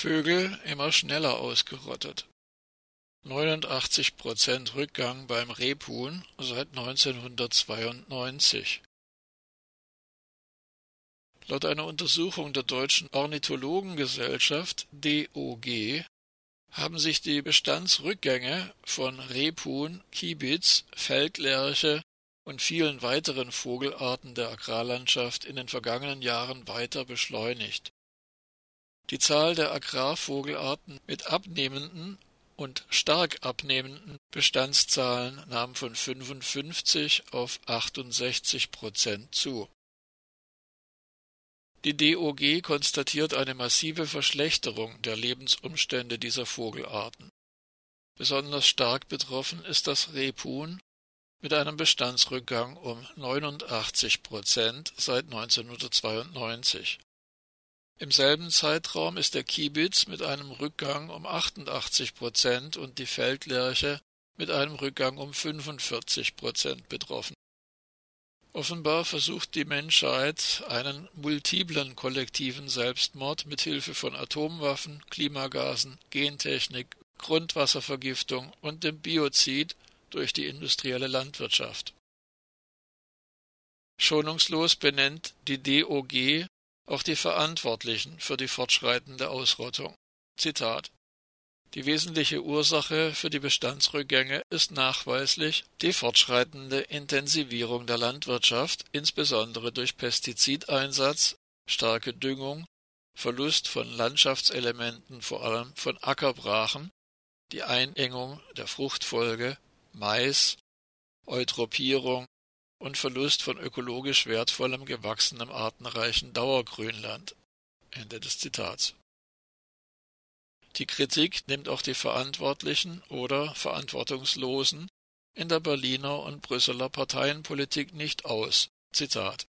Vögel immer schneller ausgerottet. 89 Prozent Rückgang beim Rebhuhn seit 1992. Laut einer Untersuchung der Deutschen Ornithologengesellschaft DOG haben sich die Bestandsrückgänge von Rebhuhn, Kiebitz, Feldlerche und vielen weiteren Vogelarten der Agrarlandschaft in den vergangenen Jahren weiter beschleunigt. Die Zahl der Agrarvogelarten mit abnehmenden und stark abnehmenden Bestandszahlen nahm von 55 auf 68 Prozent zu. Die DOG konstatiert eine massive Verschlechterung der Lebensumstände dieser Vogelarten. Besonders stark betroffen ist das Rebhuhn mit einem Bestandsrückgang um 89 Prozent seit 1992. Im selben Zeitraum ist der Kiebitz mit einem Rückgang um 88 Prozent und die Feldlerche mit einem Rückgang um 45 Prozent betroffen. Offenbar versucht die Menschheit einen multiplen kollektiven Selbstmord mit Hilfe von Atomwaffen, Klimagasen, Gentechnik, Grundwasservergiftung und dem Biozid durch die industrielle Landwirtschaft. Schonungslos benennt die DOG auch die Verantwortlichen für die fortschreitende Ausrottung. Zitat Die wesentliche Ursache für die Bestandsrückgänge ist nachweislich die fortschreitende Intensivierung der Landwirtschaft, insbesondere durch Pestizideinsatz, starke Düngung, Verlust von Landschaftselementen, vor allem von Ackerbrachen, die Einengung der Fruchtfolge, Mais, Eutropierung, und Verlust von ökologisch wertvollem, gewachsenem, artenreichen Dauergrünland. Ende des Zitats. Die Kritik nimmt auch die Verantwortlichen oder Verantwortungslosen in der Berliner und Brüsseler Parteienpolitik nicht aus. Zitat.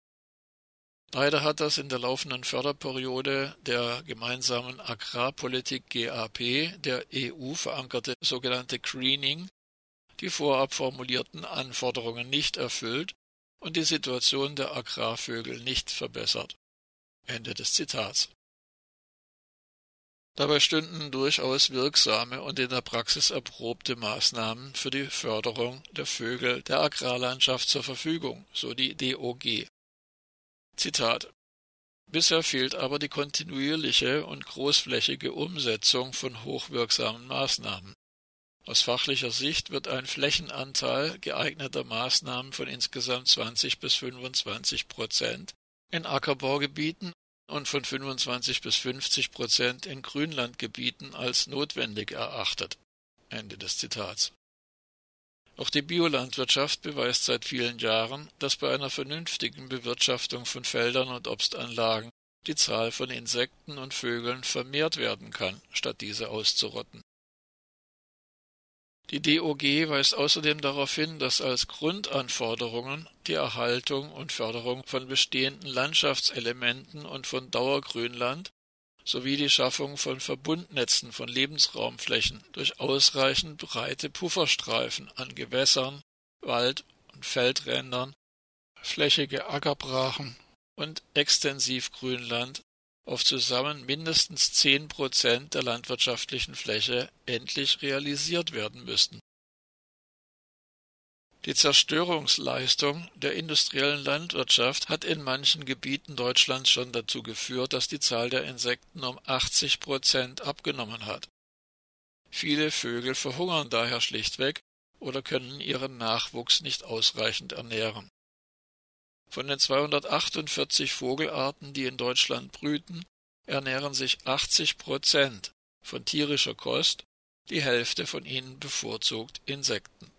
Leider hat das in der laufenden Förderperiode der gemeinsamen Agrarpolitik GAP der EU verankerte sogenannte Greening die vorab formulierten Anforderungen nicht erfüllt und die Situation der Agrarvögel nicht verbessert. Ende des Zitats. Dabei stünden durchaus wirksame und in der Praxis erprobte Maßnahmen für die Förderung der Vögel der Agrarlandschaft zur Verfügung, so die DOG. Zitat Bisher fehlt aber die kontinuierliche und großflächige Umsetzung von hochwirksamen Maßnahmen. Aus fachlicher Sicht wird ein Flächenanteil geeigneter Maßnahmen von insgesamt 20 bis 25 Prozent in Ackerbaugebieten und von 25 bis 50 Prozent in Grünlandgebieten als notwendig erachtet. Ende des Zitats. Auch die Biolandwirtschaft beweist seit vielen Jahren, dass bei einer vernünftigen Bewirtschaftung von Feldern und Obstanlagen die Zahl von Insekten und Vögeln vermehrt werden kann, statt diese auszurotten. Die DOG weist außerdem darauf hin, dass als Grundanforderungen die Erhaltung und Förderung von bestehenden Landschaftselementen und von Dauergrünland sowie die Schaffung von Verbundnetzen von Lebensraumflächen durch ausreichend breite Pufferstreifen an Gewässern, Wald- und Feldrändern, flächige Ackerbrachen und Extensivgrünland auf zusammen mindestens zehn Prozent der landwirtschaftlichen Fläche endlich realisiert werden müssten. Die Zerstörungsleistung der industriellen Landwirtschaft hat in manchen Gebieten Deutschlands schon dazu geführt, dass die Zahl der Insekten um 80 Prozent abgenommen hat. Viele Vögel verhungern daher schlichtweg oder können ihren Nachwuchs nicht ausreichend ernähren. Von den 248 Vogelarten, die in Deutschland brüten, ernähren sich 80 Prozent von tierischer Kost, die Hälfte von ihnen bevorzugt Insekten